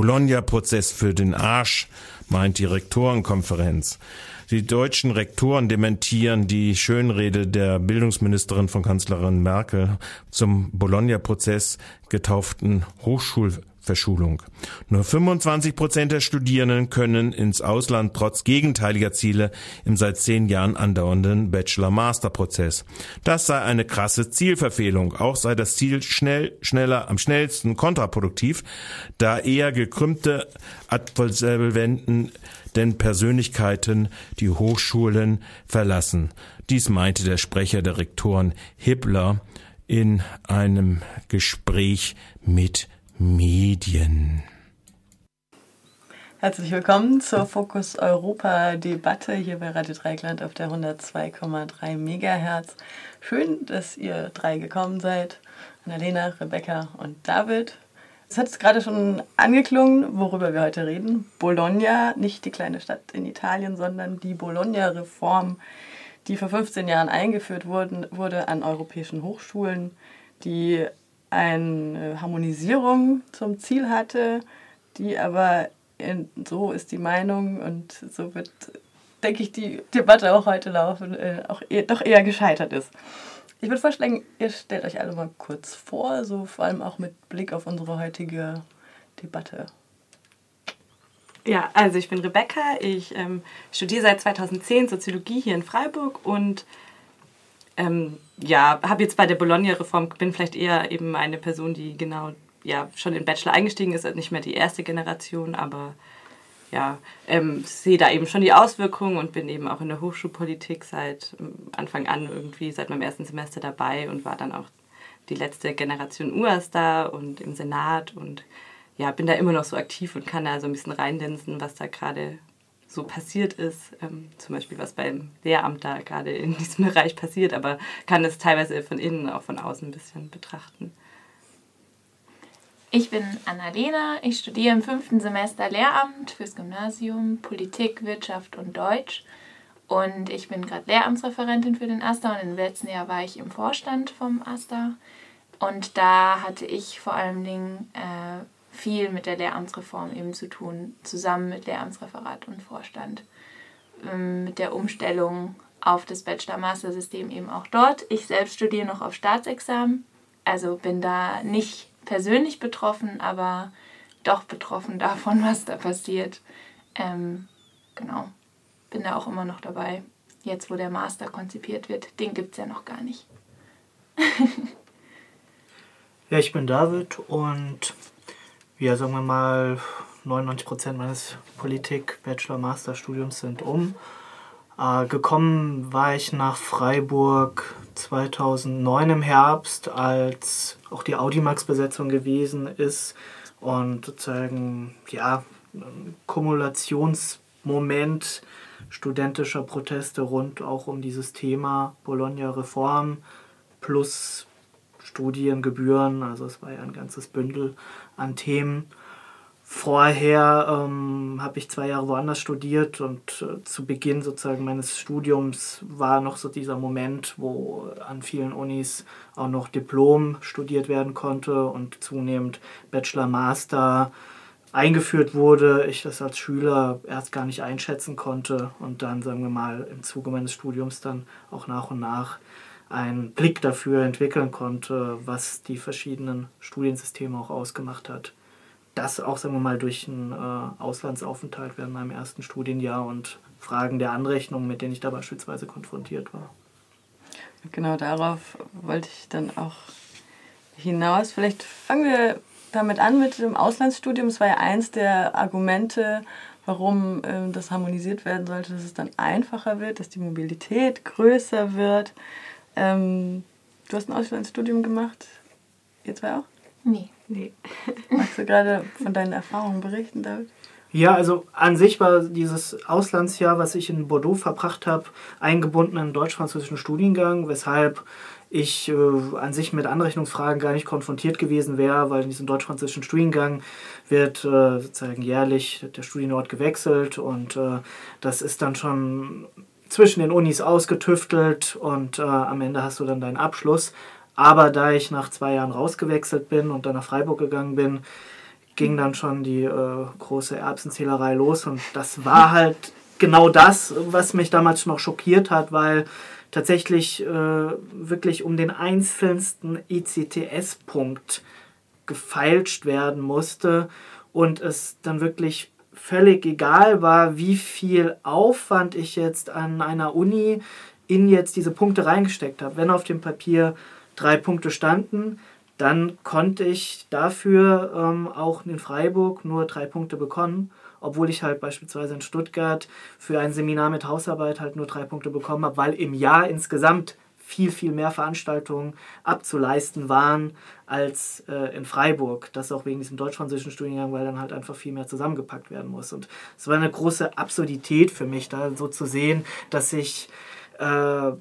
Bologna-Prozess für den Arsch, meint die Rektorenkonferenz. Die deutschen Rektoren dementieren die Schönrede der Bildungsministerin von Kanzlerin Merkel zum Bologna-Prozess getauften Hochschulverschulung. Nur 25 Prozent der Studierenden können ins Ausland trotz gegenteiliger Ziele im seit zehn Jahren andauernden Bachelor-Master-Prozess. Das sei eine krasse Zielverfehlung. Auch sei das Ziel schnell, schneller, am schnellsten kontraproduktiv, da eher gekrümmte Absolventen denn Persönlichkeiten die Hochschulen verlassen. Dies meinte der Sprecher der Rektoren Hippler in einem Gespräch mit Medien. Herzlich willkommen zur Fokus Europa Debatte hier bei Radio Dreieckland auf der 102,3 Megahertz. Schön, dass ihr drei gekommen seid. Annalena, Rebecca und David. Es hat gerade schon angeklungen, worüber wir heute reden. Bologna, nicht die kleine Stadt in Italien, sondern die Bologna-Reform, die vor 15 Jahren eingeführt wurden, wurde an europäischen Hochschulen, die eine Harmonisierung zum Ziel hatte, die aber, in, so ist die Meinung und so wird, denke ich, die Debatte auch heute laufen, äh, auch eher, doch eher gescheitert ist. Ich würde vorschlagen, ihr stellt euch alle mal kurz vor, so vor allem auch mit Blick auf unsere heutige Debatte. Ja, also ich bin Rebecca, ich ähm, studiere seit 2010 Soziologie hier in Freiburg und ähm, ja, habe jetzt bei der Bologna-Reform, bin vielleicht eher eben eine Person, die genau ja, schon in Bachelor eingestiegen ist, nicht mehr die erste Generation, aber ja, ähm, sehe da eben schon die Auswirkungen und bin eben auch in der Hochschulpolitik seit ähm, Anfang an irgendwie, seit meinem ersten Semester dabei und war dann auch die letzte Generation UAS da und im Senat und ja, bin da immer noch so aktiv und kann da so ein bisschen reinlinsen, was da gerade so passiert ist, ähm, zum Beispiel was beim Lehramt da gerade in diesem Bereich passiert, aber kann es teilweise von innen, auch von außen ein bisschen betrachten. Ich bin Annalena, ich studiere im fünften Semester Lehramt fürs Gymnasium, Politik, Wirtschaft und Deutsch. Und ich bin gerade Lehramtsreferentin für den AStA und im letzten Jahr war ich im Vorstand vom AStA. Und da hatte ich vor allen Dingen äh, viel mit der Lehramtsreform eben zu tun, zusammen mit Lehramtsreferat und Vorstand. Ähm, mit der Umstellung auf das Bachelor-Master-System eben auch dort. Ich selbst studiere noch auf Staatsexamen, also bin da nicht persönlich betroffen, aber doch betroffen davon, was da passiert. Ähm, genau, bin da auch immer noch dabei. Jetzt, wo der Master konzipiert wird, den gibt es ja noch gar nicht. ja, ich bin David und ja, sagen wir mal, 99% meines Politik-Bachelor-Master-Studiums sind um. Äh, gekommen war ich nach Freiburg 2009 im Herbst, als auch die Audimax-Besetzung gewesen ist und sozusagen, ja, Kumulationsmoment studentischer Proteste rund auch um dieses Thema Bologna-Reform plus Studiengebühren, also es war ja ein ganzes Bündel an Themen. Vorher ähm, habe ich zwei Jahre woanders studiert und äh, zu Beginn sozusagen meines Studiums war noch so dieser Moment, wo an vielen Unis auch noch Diplom studiert werden konnte und zunehmend Bachelor, Master eingeführt wurde. Ich das als Schüler erst gar nicht einschätzen konnte und dann, sagen wir mal, im Zuge meines Studiums dann auch nach und nach einen Blick dafür entwickeln konnte, was die verschiedenen Studiensysteme auch ausgemacht hat das auch, sagen wir mal, durch einen äh, Auslandsaufenthalt während meinem ersten Studienjahr und Fragen der Anrechnung, mit denen ich da beispielsweise konfrontiert war. Genau darauf wollte ich dann auch hinaus. Vielleicht fangen wir damit an mit dem Auslandsstudium. Es war ja eins der Argumente, warum äh, das harmonisiert werden sollte, dass es dann einfacher wird, dass die Mobilität größer wird. Ähm, du hast ein Auslandsstudium gemacht? Ihr zwei auch? Nee. Nee. Magst du gerade von deinen Erfahrungen berichten, David? Ja, also an sich war dieses Auslandsjahr, was ich in Bordeaux verbracht habe, eingebunden in einen deutsch-französischen Studiengang, weshalb ich äh, an sich mit Anrechnungsfragen gar nicht konfrontiert gewesen wäre, weil in diesem deutsch-französischen Studiengang wird äh, sozusagen jährlich der Studienort gewechselt und äh, das ist dann schon zwischen den Unis ausgetüftelt und äh, am Ende hast du dann deinen Abschluss. Aber da ich nach zwei Jahren rausgewechselt bin und dann nach Freiburg gegangen bin, ging dann schon die äh, große Erbsenzählerei los. Und das war halt genau das, was mich damals noch schockiert hat, weil tatsächlich äh, wirklich um den einzelnsten ECTS-Punkt gefeilscht werden musste und es dann wirklich völlig egal war, wie viel Aufwand ich jetzt an einer Uni in jetzt diese Punkte reingesteckt habe. Wenn auf dem Papier drei Punkte standen, dann konnte ich dafür ähm, auch in Freiburg nur drei Punkte bekommen, obwohl ich halt beispielsweise in Stuttgart für ein Seminar mit Hausarbeit halt nur drei Punkte bekommen habe, weil im Jahr insgesamt viel, viel mehr Veranstaltungen abzuleisten waren als äh, in Freiburg. Das auch wegen diesem deutsch-französischen Studiengang, weil dann halt einfach viel mehr zusammengepackt werden muss. Und es war eine große Absurdität für mich, da so zu sehen, dass ich äh,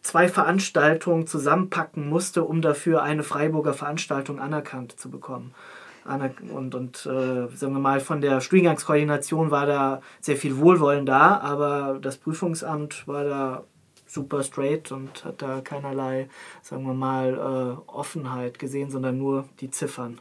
zwei Veranstaltungen zusammenpacken musste, um dafür eine Freiburger Veranstaltung anerkannt zu bekommen. Und, und äh, sagen wir mal, von der Studiengangskoordination war da sehr viel Wohlwollen da, aber das Prüfungsamt war da super straight und hat da keinerlei, sagen wir mal, äh, Offenheit gesehen, sondern nur die Ziffern.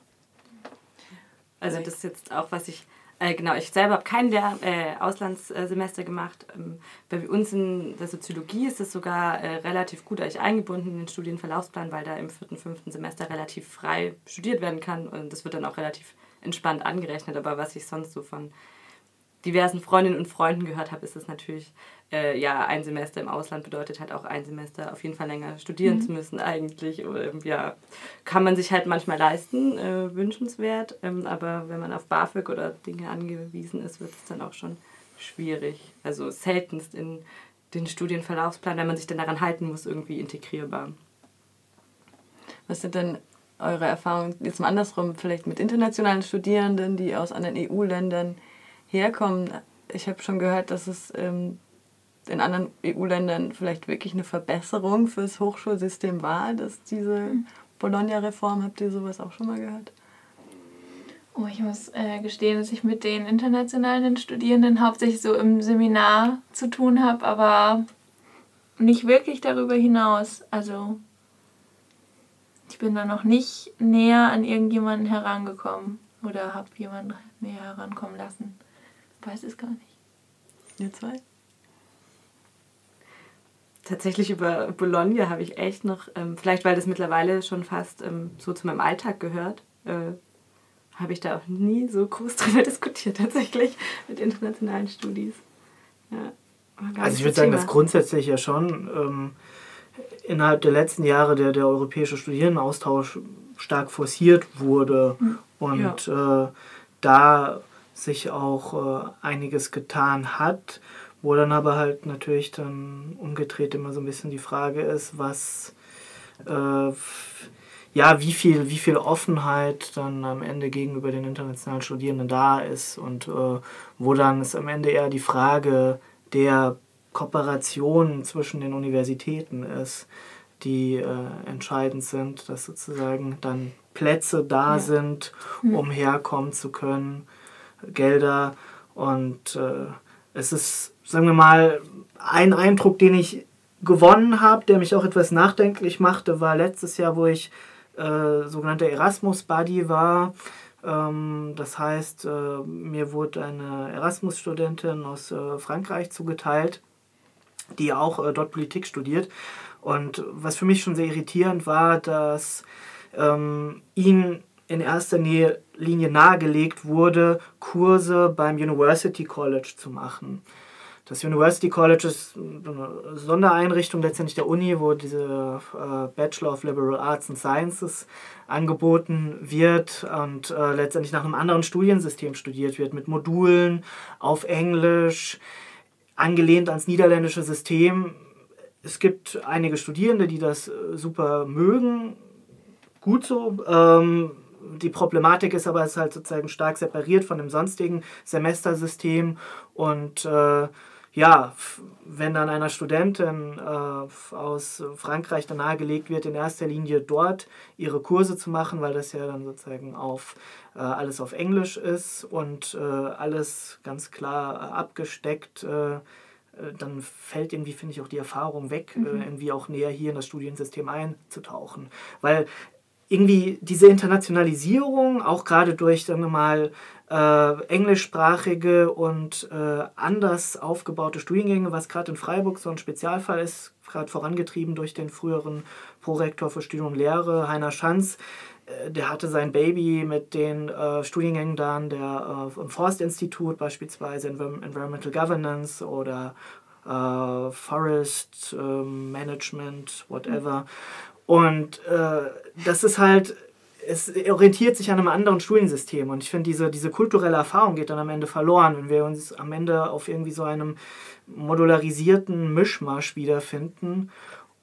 Also das ist jetzt auch, was ich äh, genau, ich selber habe kein Lehr äh, Auslandssemester gemacht. Ähm, bei uns in der Soziologie ist es sogar äh, relativ gut eigentlich eingebunden in den Studienverlaufsplan, weil da im vierten, fünften Semester relativ frei studiert werden kann und das wird dann auch relativ entspannt angerechnet. Aber was ich sonst so von diversen Freundinnen und Freunden gehört habe, ist es natürlich, äh, ja, ein Semester im Ausland bedeutet halt auch ein Semester auf jeden Fall länger studieren mhm. zu müssen eigentlich. Oder, ja, kann man sich halt manchmal leisten, äh, wünschenswert. Ähm, aber wenn man auf BAföG oder Dinge angewiesen ist, wird es dann auch schon schwierig. Also seltenst in den Studienverlaufsplan, wenn man sich dann daran halten muss, irgendwie integrierbar. Was sind denn eure Erfahrungen jetzt mal andersrum, vielleicht mit internationalen Studierenden, die aus anderen EU-Ländern herkommen. Ich habe schon gehört, dass es ähm, in anderen EU-Ländern vielleicht wirklich eine Verbesserung fürs Hochschulsystem war, dass diese Bologna-Reform, habt ihr sowas auch schon mal gehört? Oh, ich muss äh, gestehen, dass ich mit den internationalen Studierenden hauptsächlich so im Seminar zu tun habe, aber nicht wirklich darüber hinaus. Also ich bin da noch nicht näher an irgendjemanden herangekommen oder habe jemanden näher herankommen lassen. Weiß es gar nicht. Ihr zwei? Tatsächlich über Bologna habe ich echt noch, ähm, vielleicht weil das mittlerweile schon fast ähm, so zu meinem Alltag gehört, äh, habe ich da auch nie so groß drüber diskutiert, tatsächlich mit internationalen Studis. Ja, also ich würde sagen, dass grundsätzlich ja schon ähm, innerhalb der letzten Jahre der, der europäische Studierendenaustausch stark forciert wurde mhm. und ja. äh, da sich auch äh, einiges getan hat, wo dann aber halt natürlich dann umgedreht immer so ein bisschen die Frage ist, was äh, ja, wie viel, wie viel Offenheit dann am Ende gegenüber den internationalen Studierenden da ist und äh, wo dann ist am Ende eher die Frage der Kooperation zwischen den Universitäten ist, die äh, entscheidend sind, dass sozusagen dann Plätze da ja. sind, um herkommen zu können Gelder. Und äh, es ist, sagen wir mal, ein Eindruck, den ich gewonnen habe, der mich auch etwas nachdenklich machte, war letztes Jahr, wo ich äh, sogenannter Erasmus-Buddy war. Ähm, das heißt, äh, mir wurde eine Erasmus-Studentin aus äh, Frankreich zugeteilt, die auch äh, dort Politik studiert. Und was für mich schon sehr irritierend war, dass ähm, ihn in erster Linie nahegelegt wurde, Kurse beim University College zu machen. Das University College ist eine Sondereinrichtung letztendlich der Uni, wo diese äh, Bachelor of Liberal Arts and Sciences angeboten wird und äh, letztendlich nach einem anderen Studiensystem studiert wird, mit Modulen auf Englisch, angelehnt ans niederländische System. Es gibt einige Studierende, die das äh, super mögen, gut so. Ähm, die Problematik ist aber, es ist halt sozusagen stark separiert von dem sonstigen Semestersystem und äh, ja, wenn dann einer Studentin äh, aus Frankreich dann nahegelegt wird, in erster Linie dort ihre Kurse zu machen, weil das ja dann sozusagen auf äh, alles auf Englisch ist und äh, alles ganz klar äh, abgesteckt, äh, äh, dann fällt irgendwie, finde ich, auch die Erfahrung weg, Mhm. irgendwie auch näher hier in das Studiensystem einzutauchen. Weil irgendwie diese Internationalisierung, auch gerade durch, sagen wir mal, äh, englischsprachige und äh, anders aufgebaute Studiengänge, was gerade in Freiburg so ein Spezialfall ist, gerade vorangetrieben durch den früheren Prorektor für Studium und Lehre, Heiner Schanz. Äh, Der hatte sein Baby mit den äh, Studiengängen dann der äh, im Forstinstitut, beispielsweise Envi- Environmental Governance oder äh, Forest äh, Management, whatever. Und äh, das ist halt, es orientiert sich an einem anderen Studiensystem. Und ich finde, diese, diese kulturelle Erfahrung geht dann am Ende verloren, wenn wir uns am Ende auf irgendwie so einem modularisierten Mischmasch wiederfinden.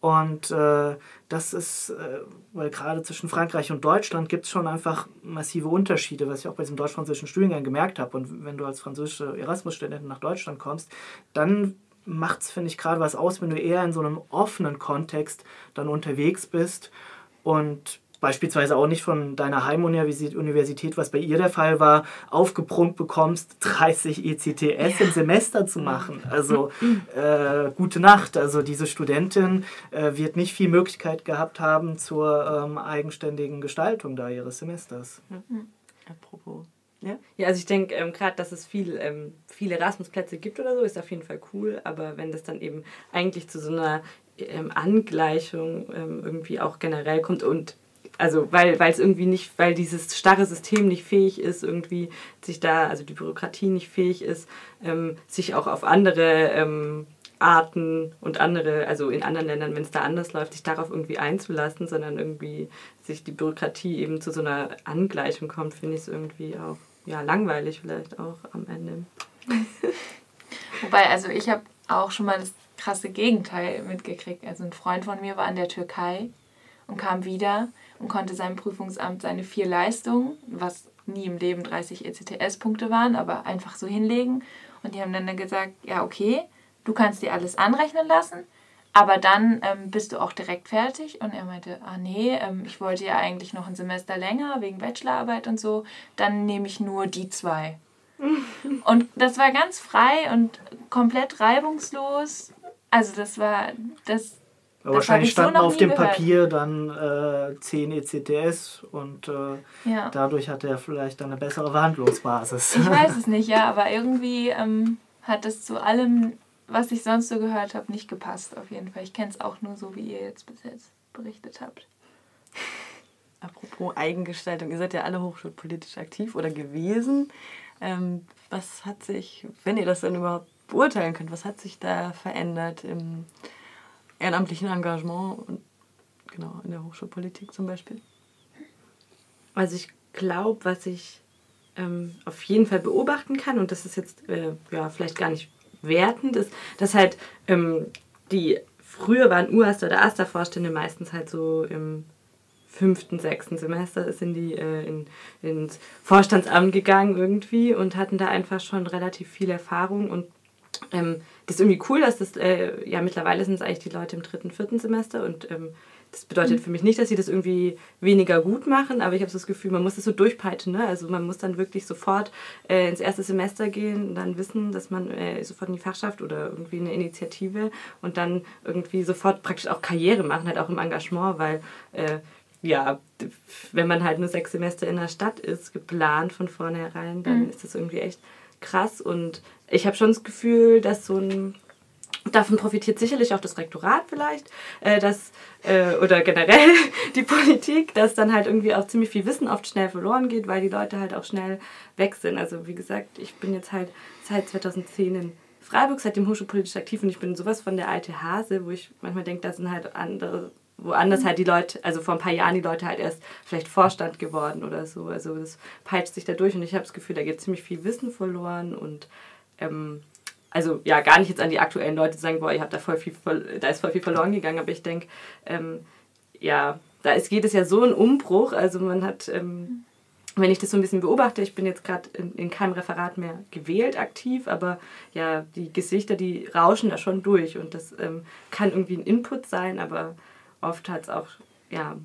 Und äh, das ist, äh, weil gerade zwischen Frankreich und Deutschland gibt es schon einfach massive Unterschiede, was ich auch bei diesem deutsch-französischen Studiengang gemerkt habe. Und wenn du als französische Erasmus-Studentin nach Deutschland kommst, dann macht es, finde ich, gerade was aus, wenn du eher in so einem offenen Kontext dann unterwegs bist und beispielsweise auch nicht von deiner Heimuniversität, was bei ihr der Fall war, aufgeprunkt bekommst, 30 ECTS im Semester zu machen. Also äh, gute Nacht. Also diese Studentin äh, wird nicht viel Möglichkeit gehabt haben zur ähm, eigenständigen Gestaltung da ihres Semesters. Apropos. Ja, ja also ich denke ähm, gerade, dass es viel, ähm, viele Erasmus-Plätze gibt oder so, ist auf jeden Fall cool. Aber wenn das dann eben eigentlich zu so einer ähm, Angleichung ähm, irgendwie auch generell kommt und also weil weil es irgendwie nicht, weil dieses starre System nicht fähig ist, irgendwie sich da, also die Bürokratie nicht fähig ist, ähm, sich auch auf andere ähm, Arten und andere, also in anderen Ländern, wenn es da anders läuft, sich darauf irgendwie einzulassen, sondern irgendwie sich die Bürokratie eben zu so einer Angleichung kommt, finde ich es irgendwie auch ja, langweilig vielleicht auch am Ende. Wobei, also ich habe auch schon mal das krasse Gegenteil mitgekriegt. Also ein Freund von mir war in der Türkei und kam wieder und konnte seinem Prüfungsamt seine vier Leistungen, was nie im Leben 30 ECTS-Punkte waren, aber einfach so hinlegen. Und die haben dann gesagt, ja okay, du kannst dir alles anrechnen lassen, aber dann ähm, bist du auch direkt fertig. Und er meinte, ah nee, ähm, ich wollte ja eigentlich noch ein Semester länger wegen Bachelorarbeit und so. Dann nehme ich nur die zwei. Und das war ganz frei und komplett reibungslos. Also das war das. Aber das wahrscheinlich ich so auf dem gehört. Papier dann äh, 10 ECTS und äh, Ja. dadurch hatte er vielleicht dann eine bessere Verhandlungsbasis. Ich weiß es nicht, ja, aber irgendwie ähm, hat das zu allem, was ich sonst so gehört habe, nicht gepasst. Auf jeden Fall. Ich kenne es auch nur so, wie ihr jetzt bis jetzt berichtet habt. Apropos Eigengestaltung, ihr seid ja alle hochschulpolitisch aktiv oder gewesen. Ähm, was hat sich, wenn ihr das denn überhaupt beurteilen könnt, was hat sich da verändert im ehrenamtlichen Engagement und genau in der Hochschulpolitik zum Beispiel? Also ich glaube, was ich ähm, auf jeden Fall beobachten kann, und das ist jetzt äh, ja, vielleicht gar nicht wertend, ist, dass halt ähm, die früher waren UASTA oder ASTA-Vorstände meistens halt so im fünften, sechsten Semester sind die äh, in, ins Vorstandsamt gegangen irgendwie und hatten da einfach schon relativ viel Erfahrung und ähm, das ist irgendwie cool, dass das, äh, ja mittlerweile sind es eigentlich die Leute im dritten, vierten Semester und ähm, das bedeutet für mich nicht, dass sie das irgendwie weniger gut machen, aber ich habe so das Gefühl, man muss das so durchpeitschen. Ne? Also man muss dann wirklich sofort äh, ins erste Semester gehen und dann wissen, dass man äh, sofort in die Fachschaft oder irgendwie eine Initiative und dann irgendwie sofort praktisch auch Karriere machen, halt auch im Engagement, weil äh, ja, wenn man halt nur sechs Semester in der Stadt ist, geplant von vornherein, dann Mhm. ist das irgendwie echt krass und ich habe schon das Gefühl, dass so ein Davon profitiert sicherlich auch das Rektorat vielleicht, äh, dass, äh, oder generell die Politik, dass dann halt irgendwie auch ziemlich viel Wissen oft schnell verloren geht, weil die Leute halt auch schnell weg sind. Also wie gesagt, ich bin jetzt halt seit 2010 in Freiburg, seitdem hochschulpolitisch aktiv und ich bin sowas von der alte Hase, wo ich manchmal denke, da sind halt andere, woanders halt die Leute, also vor ein paar Jahren die Leute halt erst vielleicht Vorstand geworden oder so. Also das peitscht sich da durch und ich habe das Gefühl, da geht ziemlich viel Wissen verloren und ähm, also ja, gar nicht jetzt an die aktuellen Leute zu sagen, boah, ihr habt da voll viel, da ist voll viel verloren gegangen, aber ich denke, ähm, ja, da ist, geht es ja so ein Umbruch, also man hat ähm, wenn ich das so ein bisschen beobachte, ich bin jetzt gerade in, in, keinem Referat mehr gewählt aktiv, aber ja, die Gesichter, die rauschen da schon durch und das ähm, kann irgendwie ein Input sein, aber oft hat es auch, ja,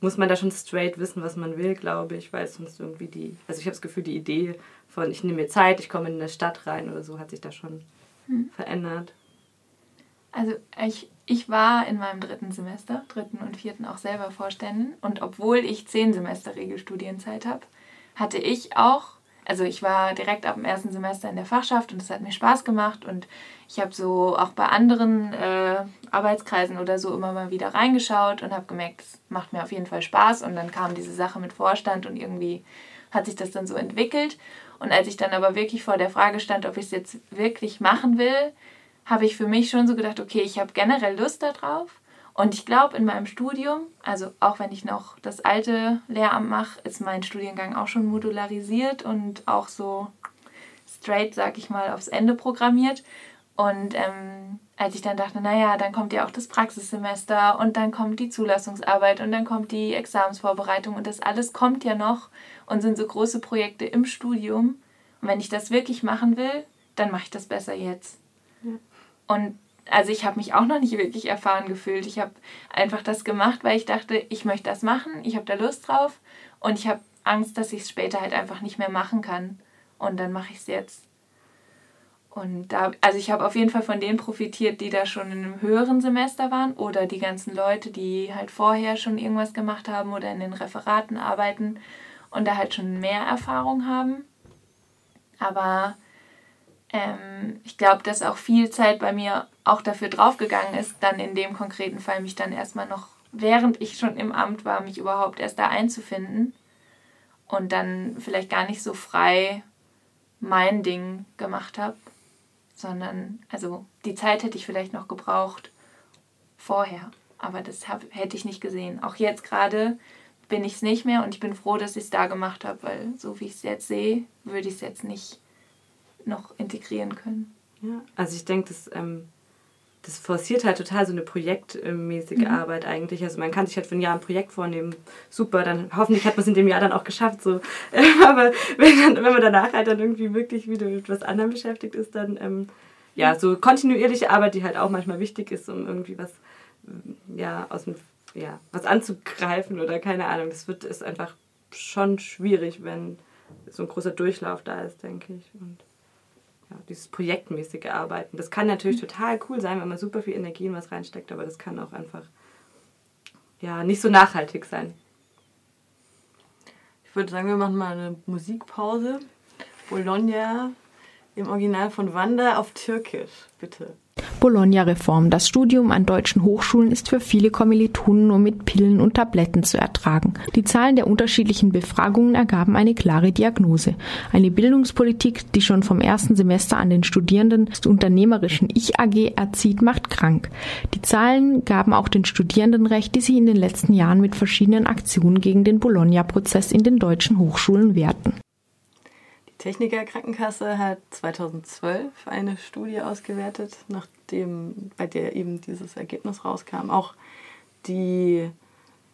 muss man da schon straight wissen, was man will, glaube ich, weil sonst irgendwie die, also ich habe das Gefühl, die Idee von ich nehme mir Zeit, ich komme in eine Stadt rein oder so, hat sich da schon hm. verändert. Also ich, ich war in meinem dritten Semester, dritten und vierten auch selber Vorständin und obwohl ich zehn Semester Regelstudienzeit habe, hatte ich auch, also ich war direkt ab dem ersten Semester in der Fachschaft und es hat mir Spaß gemacht und ich habe so auch bei anderen äh, Arbeitskreisen oder so immer mal wieder reingeschaut und habe gemerkt, es macht mir auf jeden Fall Spaß und dann kam diese Sache mit Vorstand und irgendwie hat sich das dann so entwickelt. Und als ich dann aber wirklich vor der Frage stand, ob ich es jetzt wirklich machen will, habe ich für mich schon so gedacht, okay, ich habe generell Lust darauf und ich glaube, in meinem Studium, also auch wenn ich noch das alte Lehramt mache, ist mein Studiengang auch schon modularisiert und auch so straight, sag ich mal, aufs Ende programmiert. Und ähm, als ich dann dachte, naja, dann kommt ja auch das Praxissemester und dann kommt die Zulassungsarbeit und dann kommt die Examensvorbereitung und das alles kommt ja noch und sind so große Projekte im Studium. Und wenn ich das wirklich machen will, dann mache ich das besser jetzt. Ja. Und also ich habe mich auch noch nicht wirklich erfahren gefühlt. Ich habe einfach das gemacht, weil ich dachte, ich möchte das machen, ich habe da Lust drauf und ich habe Angst, dass ich es später halt einfach nicht mehr machen kann. Und dann mache ich es jetzt. Und da, also ich habe auf jeden Fall von denen profitiert, die da schon in einem höheren Semester waren oder die ganzen Leute, die halt vorher schon irgendwas gemacht haben oder in den Referaten arbeiten und da halt schon mehr Erfahrung haben. Aber ähm, ich glaube, dass auch viel Zeit bei mir auch dafür draufgegangen ist, dann in dem konkreten Fall mich dann erstmal noch, während ich schon im Amt war, mich überhaupt erst da einzufinden und dann vielleicht gar nicht so frei mein Ding gemacht habe, sondern, also die Zeit hätte ich vielleicht noch gebraucht vorher, aber das hab, hätte ich nicht gesehen. Auch jetzt gerade bin ich es nicht mehr und ich bin froh, dass ich es da gemacht habe, weil so wie ich es jetzt sehe, würde ich es jetzt nicht noch integrieren können. Ja, also ich denke, das, ähm, das forciert halt total so eine projektmäßige mhm. Arbeit eigentlich. Also man kann sich halt für ein Jahr ein Projekt vornehmen, super, dann hoffentlich hat man es in dem Jahr dann auch geschafft. So. Aber wenn, dann, wenn man danach halt dann irgendwie wirklich wieder mit etwas anderem beschäftigt ist, dann ähm, ja, so kontinuierliche Arbeit, die halt auch manchmal wichtig ist, um irgendwie was, ja, aus dem, ja, was anzugreifen oder keine Ahnung. Das wird, ist einfach schon schwierig, wenn so ein großer Durchlauf da ist, denke ich. Und ja, dieses projektmäßige Arbeiten. Das kann natürlich mhm. total cool sein, wenn man super viel Energie in was reinsteckt, aber das kann auch einfach ja, nicht so nachhaltig sein. Ich würde sagen, wir machen mal eine Musikpause. Bologna im Original von Wanda auf Türkisch, bitte. Bologna-Reform. Das Studium an deutschen Hochschulen ist für viele Kommilitonen nur mit Pillen und Tabletten zu ertragen. Die Zahlen der unterschiedlichen Befragungen ergaben eine klare Diagnose. Eine Bildungspolitik, die schon vom ersten Semester an den Studierenden das unternehmerischen Ich-AG erzieht, macht krank. Die Zahlen gaben auch den Studierenden recht, die sich in den letzten Jahren mit verschiedenen Aktionen gegen den Bologna-Prozess in den deutschen Hochschulen wehrten. Techniker Krankenkasse hat 2012 eine Studie ausgewertet, nachdem bei der eben dieses Ergebnis rauskam. Auch die,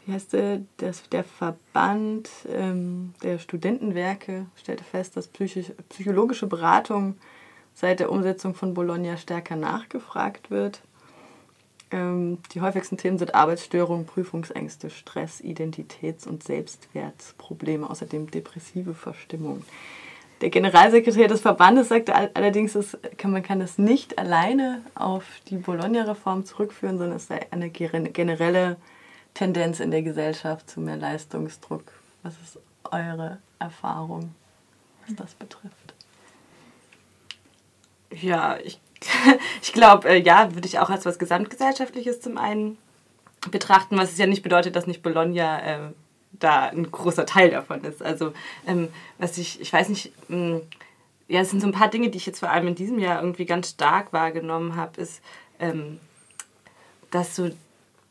wie heißt der, das, der Verband ähm, der Studentenwerke stellte fest, dass psychisch, psychologische Beratung seit der Umsetzung von Bologna stärker nachgefragt wird. Ähm, die häufigsten Themen sind Arbeitsstörungen, Prüfungsängste, Stress, Identitäts- und Selbstwertprobleme, außerdem depressive Verstimmung. Der Generalsekretär des Verbandes sagte allerdings, kann, man kann das nicht alleine auf die Bologna-Reform zurückführen, sondern es sei eine generelle Tendenz in der Gesellschaft zu mehr Leistungsdruck. Was ist eure Erfahrung, was das betrifft? Ja, ich, ich glaube, äh, ja, würde ich auch als was Gesamtgesellschaftliches zum einen betrachten, was es ja nicht bedeutet, dass nicht Bologna äh, da ein großer Teil davon ist. Also, ähm, was ich, ich weiß nicht, ähm, ja, es sind so ein paar Dinge, die ich jetzt vor allem in diesem Jahr irgendwie ganz stark wahrgenommen habe, ist, ähm, dass so,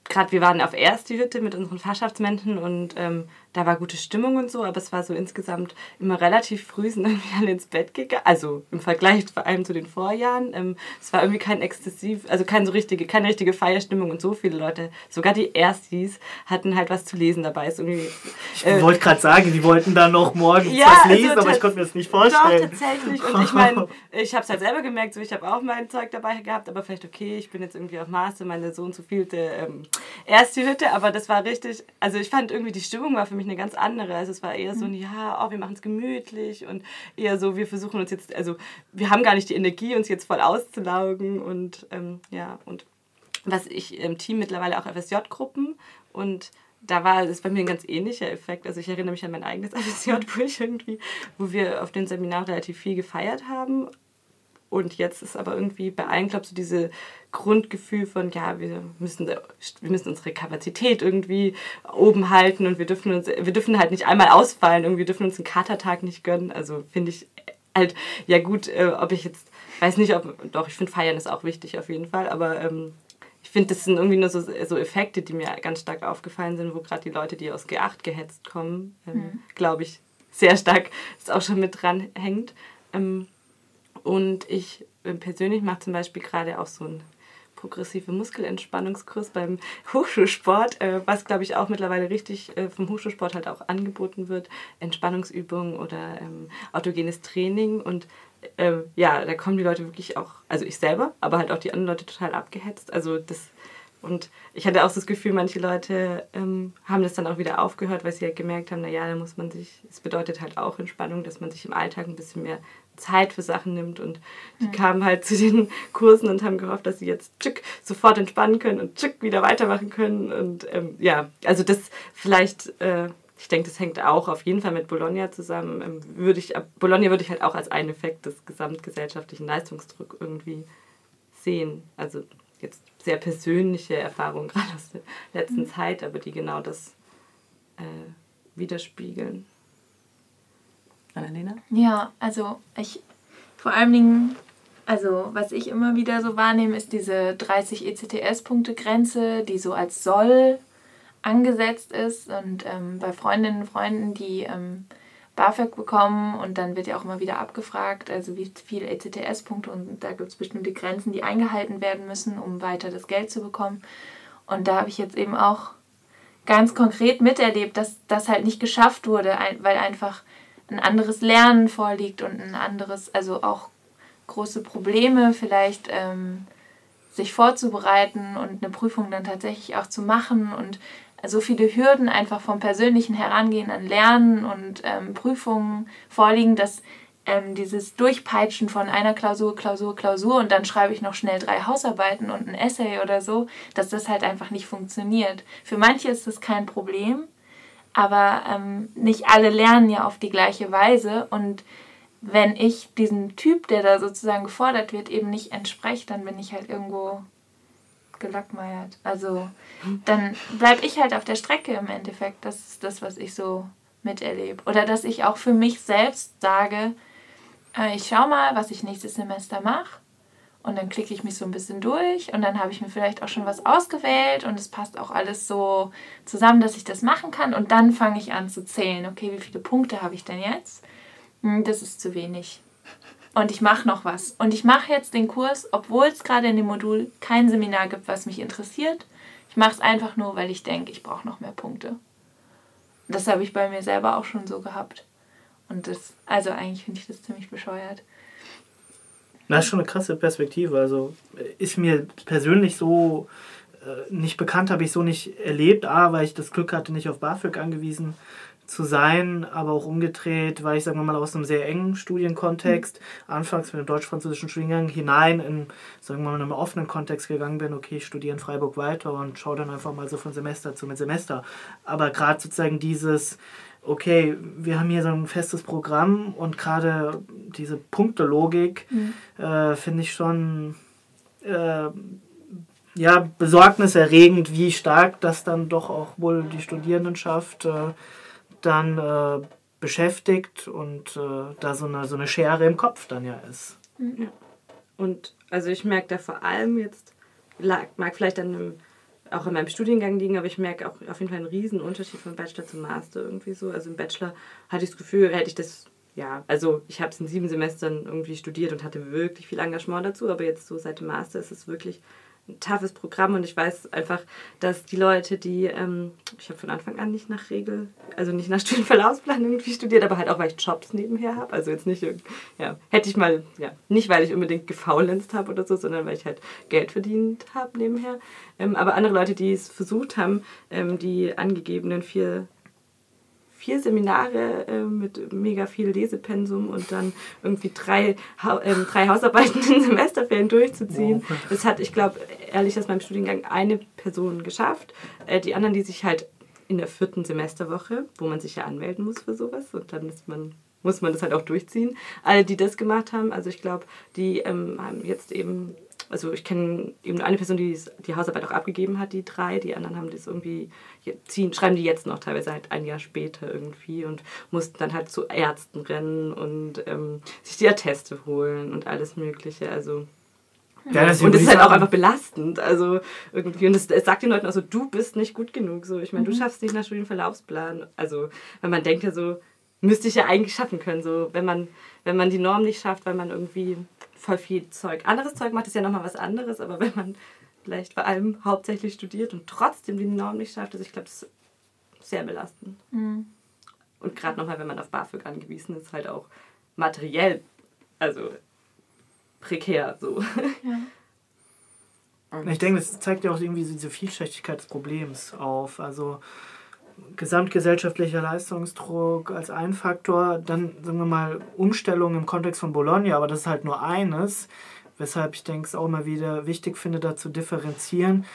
gerade wir waren auf erste Hütte mit unseren Fachschaftsmenschen und ähm, da war gute Stimmung und so, aber es war so insgesamt immer relativ früh sind irgendwie alle ins Bett gegangen. Also im Vergleich vor allem zu den Vorjahren. Ähm, es war irgendwie kein exzessiv, also keine so richtige, keine richtige Feierstimmung und so viele Leute, sogar die Erstis, hatten halt was zu lesen dabei. Ist irgendwie, ich äh, wollte gerade sagen, die wollten dann noch morgens ja, was lesen, also, aber ich konnte mir das nicht vorstellen. Doch, tatsächlich. Und ich meine, ich habe es halt selber gemerkt, so ich habe auch mein Zeug dabei gehabt, aber vielleicht okay, ich bin jetzt irgendwie auf Maße, meine so und so vielte ähm, erste Hütte, aber das war richtig, also ich fand irgendwie die Stimmung war für mich eine ganz andere. Also es war eher so ein, ja, oh, wir machen es gemütlich und eher so, wir versuchen uns jetzt, also wir haben gar nicht die Energie, uns jetzt voll auszulaugen und ähm, ja, und was ich im Team mittlerweile auch FSJ-Gruppen und da war es bei mir ein ganz ähnlicher Effekt. Also ich erinnere mich an mein eigenes FSJ, wo ich irgendwie, wo wir auf den Seminar relativ viel gefeiert haben und jetzt ist aber irgendwie bei allen, glaube ich, so diese Grundgefühl von, ja, wir müssen, wir müssen unsere Kapazität irgendwie oben halten und wir dürfen, uns, wir dürfen halt nicht einmal ausfallen, irgendwie dürfen uns einen Katertag nicht gönnen. Also finde ich halt, ja gut, äh, ob ich jetzt, weiß nicht, ob, doch, ich finde Feiern ist auch wichtig auf jeden Fall, aber ähm, ich finde, das sind irgendwie nur so, so Effekte, die mir ganz stark aufgefallen sind, wo gerade die Leute, die aus G8 gehetzt kommen, ähm, mhm. glaube ich, sehr stark ist auch schon mit dran hängt. Ähm, und ich äh, persönlich mache zum Beispiel gerade auch so einen progressive Muskelentspannungskurs beim Hochschulsport, äh, was glaube ich auch mittlerweile richtig äh, vom Hochschulsport halt auch angeboten wird. Entspannungsübungen oder ähm, autogenes Training und äh, ja, da kommen die Leute wirklich auch, also ich selber, aber halt auch die anderen Leute total abgehetzt. Also das und ich hatte auch das Gefühl, manche Leute ähm, haben das dann auch wieder aufgehört, weil sie halt gemerkt haben, naja, da muss man sich, es bedeutet halt auch Entspannung, dass man sich im Alltag ein bisschen mehr Zeit für Sachen nimmt. Und die mhm. kamen halt zu den Kursen und haben gehofft, dass sie jetzt tschick, sofort entspannen können und tschick, wieder weitermachen können. Und ähm, ja, also das vielleicht, äh, ich denke, das hängt auch auf jeden Fall mit Bologna zusammen. Ähm, würde ich, Bologna würde ich halt auch als einen Effekt des gesamtgesellschaftlichen Leistungsdrucks irgendwie sehen. Also jetzt sehr persönliche Erfahrungen gerade aus der letzten mhm. Zeit, aber die genau das äh, widerspiegeln. Annalena? Ja, also ich vor allen Dingen, also was ich immer wieder so wahrnehme, ist diese 30 ECTS-Punkte-Grenze, die so als soll angesetzt ist. Und ähm, bei Freundinnen und Freunden, die ähm, BAföG bekommen und dann wird ja auch immer wieder abgefragt, also wie viele ECTS-Punkte und da gibt es bestimmte Grenzen, die eingehalten werden müssen, um weiter das Geld zu bekommen. Und da habe ich jetzt eben auch ganz konkret miterlebt, dass das halt nicht geschafft wurde, weil einfach ein anderes Lernen vorliegt und ein anderes, also auch große Probleme vielleicht ähm, sich vorzubereiten und eine Prüfung dann tatsächlich auch zu machen und so viele Hürden einfach vom persönlichen Herangehen an Lernen und ähm, Prüfungen vorliegen, dass ähm, dieses Durchpeitschen von einer Klausur, Klausur, Klausur und dann schreibe ich noch schnell drei Hausarbeiten und ein Essay oder so, dass das halt einfach nicht funktioniert. Für manche ist das kein Problem, aber ähm, nicht alle lernen ja auf die gleiche Weise und wenn ich diesem Typ, der da sozusagen gefordert wird, eben nicht entspreche, dann bin ich halt irgendwo gelackmeiert. Also dann bleibe ich halt auf der Strecke im Endeffekt. Das ist das, was ich so miterlebe. Oder dass ich auch für mich selbst sage, äh, ich schaue mal, was ich nächstes Semester mache und dann klicke ich mich so ein bisschen durch und dann habe ich mir vielleicht auch schon was ausgewählt und es passt auch alles so zusammen, dass ich das machen kann. Und dann fange ich an zu zählen. Okay, wie viele Punkte habe ich denn jetzt? Hm, das ist zu wenig. Und ich mache noch was. Und ich mache jetzt den Kurs, obwohl es gerade in dem Modul kein Seminar gibt, was mich interessiert. Ich mache es einfach nur, weil ich denke, ich brauche noch mehr Punkte. Das habe ich bei mir selber auch schon so gehabt. Und das, also eigentlich finde ich das ziemlich bescheuert. Das ist schon eine krasse Perspektive. Also ist mir persönlich so äh, nicht bekannt, habe ich so nicht erlebt. A, weil ich das Glück hatte, nicht auf BAföG angewiesen zu sein, aber auch umgedreht, weil ich, sagen wir mal, aus einem sehr engen Studienkontext, mhm. anfangs mit dem deutsch-französischen Studiengang hinein in, sagen wir mal, einem offenen Kontext gegangen bin, okay, ich studiere in Freiburg weiter und schaue dann einfach mal so von Semester zu Semester. Aber gerade sozusagen dieses, okay, wir haben hier so ein festes Programm und gerade diese Punktelogik mhm. äh, finde ich schon äh, ja, besorgniserregend, wie stark das dann doch auch wohl die Studierendenschaft äh, dann äh, beschäftigt und äh, da so eine, so eine Schere im Kopf dann ja ist. Mhm. Und also ich merke da vor allem jetzt, mag vielleicht an einem auch in meinem Studiengang liegen, aber ich merke auch auf jeden Fall einen riesen Unterschied von Bachelor zum Master irgendwie so. Also im Bachelor hatte ich das Gefühl, hätte ich das, ja, also ich habe es in sieben Semestern irgendwie studiert und hatte wirklich viel Engagement dazu, aber jetzt so seit dem Master ist es wirklich ein toughes Programm und ich weiß einfach, dass die Leute, die, ähm, ich habe von Anfang an nicht nach Regel, also nicht nach Studienverlaufsplan irgendwie studiert, aber halt auch, weil ich Jobs nebenher habe. Also jetzt nicht, ja, hätte ich mal, ja, nicht weil ich unbedingt gefaulenzt habe oder so, sondern weil ich halt Geld verdient habe nebenher. Ähm, aber andere Leute, die es versucht haben, ähm, die angegebenen vier vier Seminare äh, mit mega viel Lesepensum und dann irgendwie drei, ha äh, drei Hausarbeiten in Semesterferien durchzuziehen. Wow. Das hat, ich glaube, ehrlich aus meinem Studiengang eine Person geschafft. Äh, die anderen, die sich halt in der vierten Semesterwoche, wo man sich ja anmelden muss für sowas und dann ist man muss man das halt auch durchziehen. Alle, die das gemacht haben, also ich glaube, die ähm, haben jetzt eben also ich kenne eben eine Person, die die Hausarbeit auch abgegeben hat, die drei. Die anderen haben das irgendwie, ziehen, schreiben die jetzt noch teilweise halt ein Jahr später irgendwie und mussten dann halt zu Ärzten rennen und ähm, sich die Atteste holen und alles Mögliche. Also ja, das und das ist halt auch einfach belastend. Also irgendwie, und es sagt den Leuten auch so, du bist nicht gut genug. So, ich meine, mhm. du schaffst nicht nach Studienverlaufsplan. Also, wenn man denkt ja so, müsste ich ja eigentlich schaffen können. So, wenn man, wenn man die Norm nicht schafft, weil man irgendwie voll viel Zeug. Anderes Zeug macht es ja nochmal was anderes, aber wenn man vielleicht vor allem hauptsächlich studiert und trotzdem die Norm nicht schafft, also ich glaube, das ist sehr belastend. Mhm. Und gerade nochmal, wenn man auf BAföG angewiesen ist, halt auch materiell, also prekär so. Ja. Ich denke, das zeigt ja auch irgendwie diese Vielschichtigkeit des Problems auf. Also gesamtgesellschaftlicher Leistungsdruck als ein Faktor, dann sagen wir mal Umstellung im Kontext von Bologna, aber das ist halt nur eines, weshalb ich denke, es auch immer wieder wichtig finde, da zu differenzieren.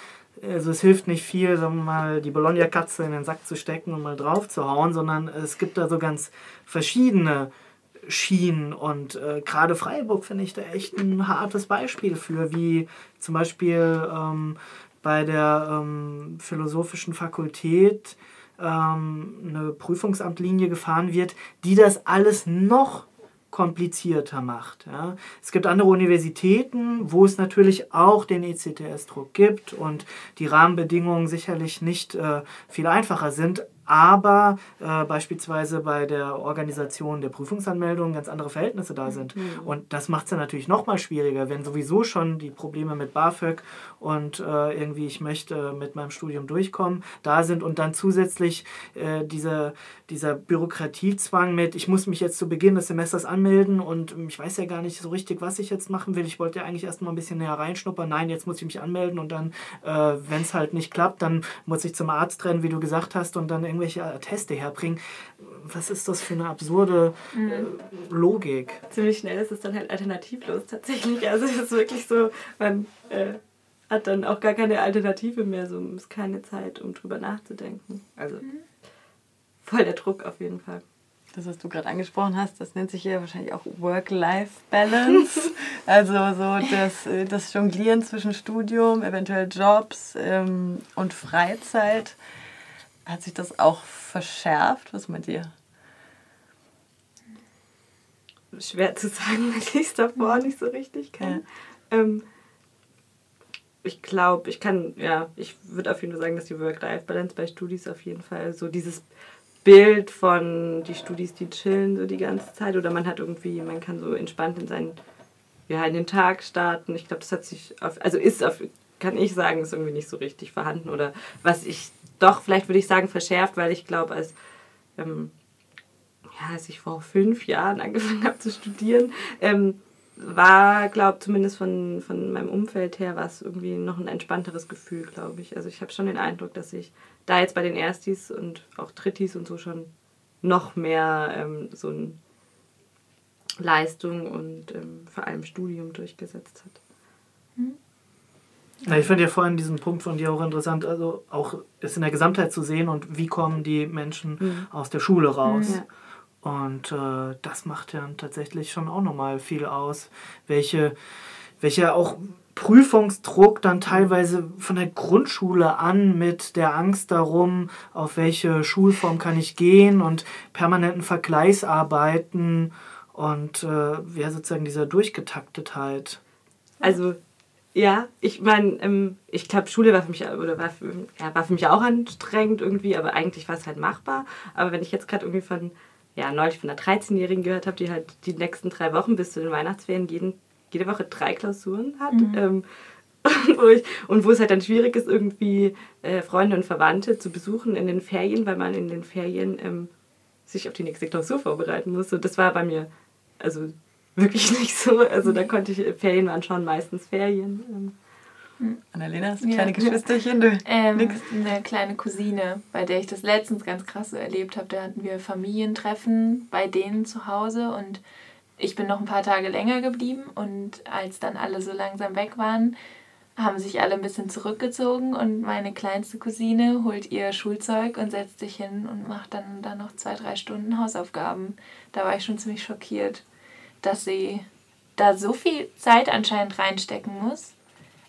Also es hilft nicht viel, sagen wir mal, die Bologna-Katze in den Sack zu stecken und mal drauf zu hauen, sondern es gibt da so ganz verschiedene Schienen und äh, gerade Freiburg finde ich da echt ein hartes Beispiel für, wie zum Beispiel ähm, bei der ähm, philosophischen Fakultät ähm, eine Prüfungsamtlinie gefahren wird, die das alles noch komplizierter macht. Ja. Es gibt andere Universitäten, wo es natürlich auch den ECTS-Druck gibt und die Rahmenbedingungen sicherlich nicht äh, viel einfacher sind, aber äh, beispielsweise bei der Organisation der Prüfungsanmeldung ganz andere Verhältnisse da sind. Mhm. Und das macht es dann natürlich noch mal schwieriger, wenn sowieso schon die Probleme mit BAföG und äh, irgendwie ich möchte mit meinem Studium durchkommen da sind und dann zusätzlich äh, diese, dieser Bürokratiezwang mit, ich muss mich jetzt zu Beginn des Semesters anmelden und ich weiß ja gar nicht so richtig, was ich jetzt machen will. Ich wollte ja eigentlich erst mal ein bisschen näher reinschnuppern. Nein, jetzt muss ich mich anmelden und dann, äh, wenn es halt nicht klappt, dann muss ich zum Arzt rennen, wie du gesagt hast, und dann irgendwie irgendwelche Atteste herbringen. Was ist das für eine absurde mhm. äh, Logik? Ziemlich schnell ist es dann halt alternativlos tatsächlich. Also es ist wirklich so, man äh, hat dann auch gar keine Alternative mehr, so ist keine Zeit, um drüber nachzudenken. Also mhm. voll der Druck auf jeden Fall. Das, was du gerade angesprochen hast, das nennt sich ja wahrscheinlich auch Work-Life-Balance. also so das, äh, das Jonglieren zwischen Studium, eventuell Jobs ähm, und Freizeit. Hat sich das auch verschärft? Was meint ihr? Schwer zu sagen, weil ich es davor nicht so richtig kann. Ja. Ähm, ich glaube, ich kann, ja, ich würde auf jeden Fall sagen, dass die Work-Life-Balance bei Studis auf jeden Fall so dieses Bild von die Studis, die chillen so die ganze Zeit oder man hat irgendwie, man kann so entspannt in seinen, ja, in den Tag starten. Ich glaube, das hat sich auf, also ist auf, kann ich sagen, ist irgendwie nicht so richtig vorhanden oder was ich doch, vielleicht würde ich sagen, verschärft, weil ich glaube, als, ähm, ja, als ich vor fünf Jahren angefangen habe zu studieren, ähm, war, glaube zumindest von, von meinem Umfeld her, war es irgendwie noch ein entspannteres Gefühl, glaube ich. Also ich habe schon den Eindruck, dass ich da jetzt bei den Erstis und auch Drittis und so schon noch mehr ähm, so ein Leistung und ähm, vor allem Studium durchgesetzt hat. Mhm. Ja, ich finde ja vorhin diesen Punkt von dir auch interessant, also auch es in der Gesamtheit zu sehen und wie kommen die Menschen mhm. aus der Schule raus. Ja. Und äh, das macht ja tatsächlich schon auch nochmal viel aus, welche, welche auch Prüfungsdruck dann teilweise von der Grundschule an mit der Angst darum, auf welche Schulform kann ich gehen und permanenten Vergleichsarbeiten und äh, ja, sozusagen dieser Durchgetaktetheit. Also Ja, ich meine, ähm, ich glaube, Schule war für mich oder war für, ja, war für mich auch anstrengend irgendwie, aber eigentlich war es halt machbar. Aber wenn ich jetzt gerade irgendwie von, ja, neulich von einer 13-Jährigen gehört habe, die halt die nächsten drei Wochen bis zu den Weihnachtsferien jeden, jede Woche drei Klausuren hat, Mhm. ähm, wo ich, und wo es halt dann schwierig ist, irgendwie äh, Freunde und Verwandte zu besuchen in den Ferien, weil man in den Ferien ähm, sich auf die nächste Klausur vorbereiten muss. Und das war bei mir also wirklich nicht so. Also da konnte ich, Ferien waren schon meistens Ferien. Annalena, hast du Ja. kleine Geschwisterchen? Du, Ähm, eine kleine Cousine, bei der ich das letztens ganz krass so erlebt habe. Da hatten wir Familientreffen bei denen zu Hause und ich bin noch ein paar Tage länger geblieben und als dann alle so langsam weg waren, haben sich alle ein bisschen zurückgezogen und meine kleinste Cousine holt ihr Schulzeug und setzt sich hin und macht dann, dann noch zwei, drei Stunden Hausaufgaben. Da war ich schon ziemlich schockiert, dass sie da so viel Zeit anscheinend reinstecken muss.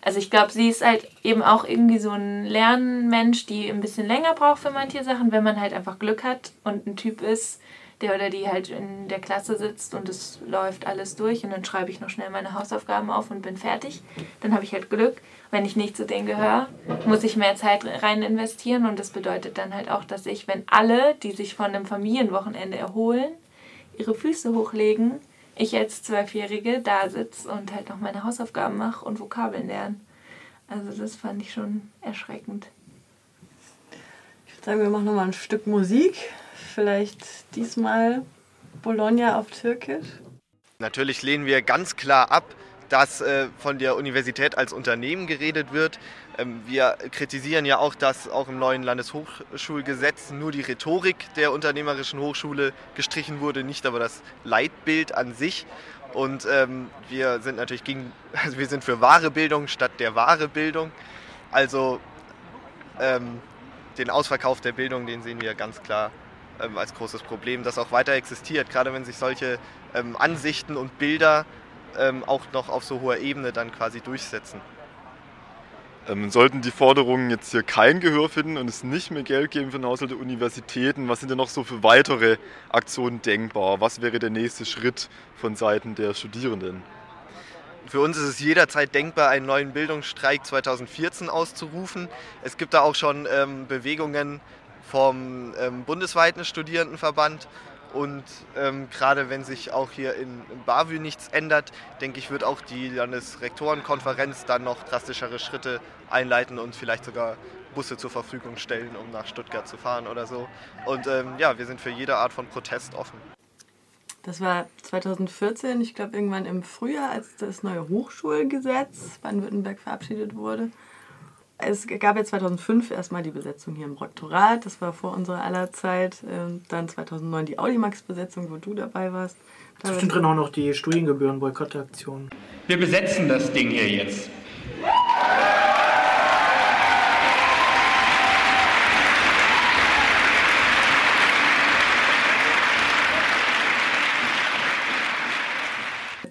Also ich glaube, sie ist halt eben auch irgendwie so ein Lernmensch, die ein bisschen länger braucht für manche Sachen, wenn man halt einfach Glück hat und ein Typ ist, der oder die halt in der Klasse sitzt und es läuft alles durch und dann schreibe ich noch schnell meine Hausaufgaben auf und bin fertig. Dann habe ich halt Glück. Wenn ich nicht zu denen gehöre, muss ich mehr Zeit rein investieren und das bedeutet dann halt auch, dass ich, wenn alle, die sich von einem Familienwochenende erholen, ihre Füße hochlegen, ich als Zwölfjährige da sitze und halt noch meine Hausaufgaben mache und Vokabeln lerne. Also das fand ich schon erschreckend. Ich würde sagen, wir machen nochmal ein Stück Musik. Vielleicht diesmal Bologna auf Türkisch. Natürlich lehnen wir ganz klar ab, dass äh, von der Universität als Unternehmen geredet wird. Ähm, wir kritisieren ja auch, dass auch im neuen Landeshochschulgesetz nur die Rhetorik der unternehmerischen Hochschule gestrichen wurde, nicht aber das Leitbild an sich. Und ähm, wir sind natürlich gegen, also wir sind für wahre Bildung statt der wahre Bildung. Also ähm, den Ausverkauf der Bildung, den sehen wir ganz klar als großes Problem, das auch weiter existiert, gerade wenn sich solche Ansichten und Bilder ähm, auch noch auf so hoher Ebene dann quasi durchsetzen. Ähm, sollten die Forderungen jetzt hier kein Gehör finden und es nicht mehr Geld geben für den Haushalt der Universitäten, was sind denn noch so für weitere Aktionen denkbar? Was wäre der nächste Schritt von Seiten der Studierenden? Für uns ist es jederzeit denkbar, einen neuen Bildungsstreik 2014 auszurufen. Es gibt da auch schon ähm, Bewegungen vom ähm, bundesweiten Studierendenverband. Und ähm, gerade wenn sich auch hier in, in Bavü nichts ändert, denke ich, wird auch die Landesrektorenkonferenz dann noch drastischere Schritte einleiten und vielleicht sogar Busse zur Verfügung stellen, um nach Stuttgart zu fahren oder so. Und ähm, ja, wir sind für jede Art von Protest offen. Das war 2014, ich glaube irgendwann im Frühjahr, als das neue Hochschulgesetz Baden-Württemberg verabschiedet wurde. Es gab ja 2005 erstmal die Besetzung hier im Rektorat, das war vor unserer aller Zeit. Ähm, Dann 2009 die Audimax-Besetzung, wo du dabei warst. Da Zwischendrin auch noch die Studiengebühren-Boykottaktion. Wir besetzen das Ding hier jetzt.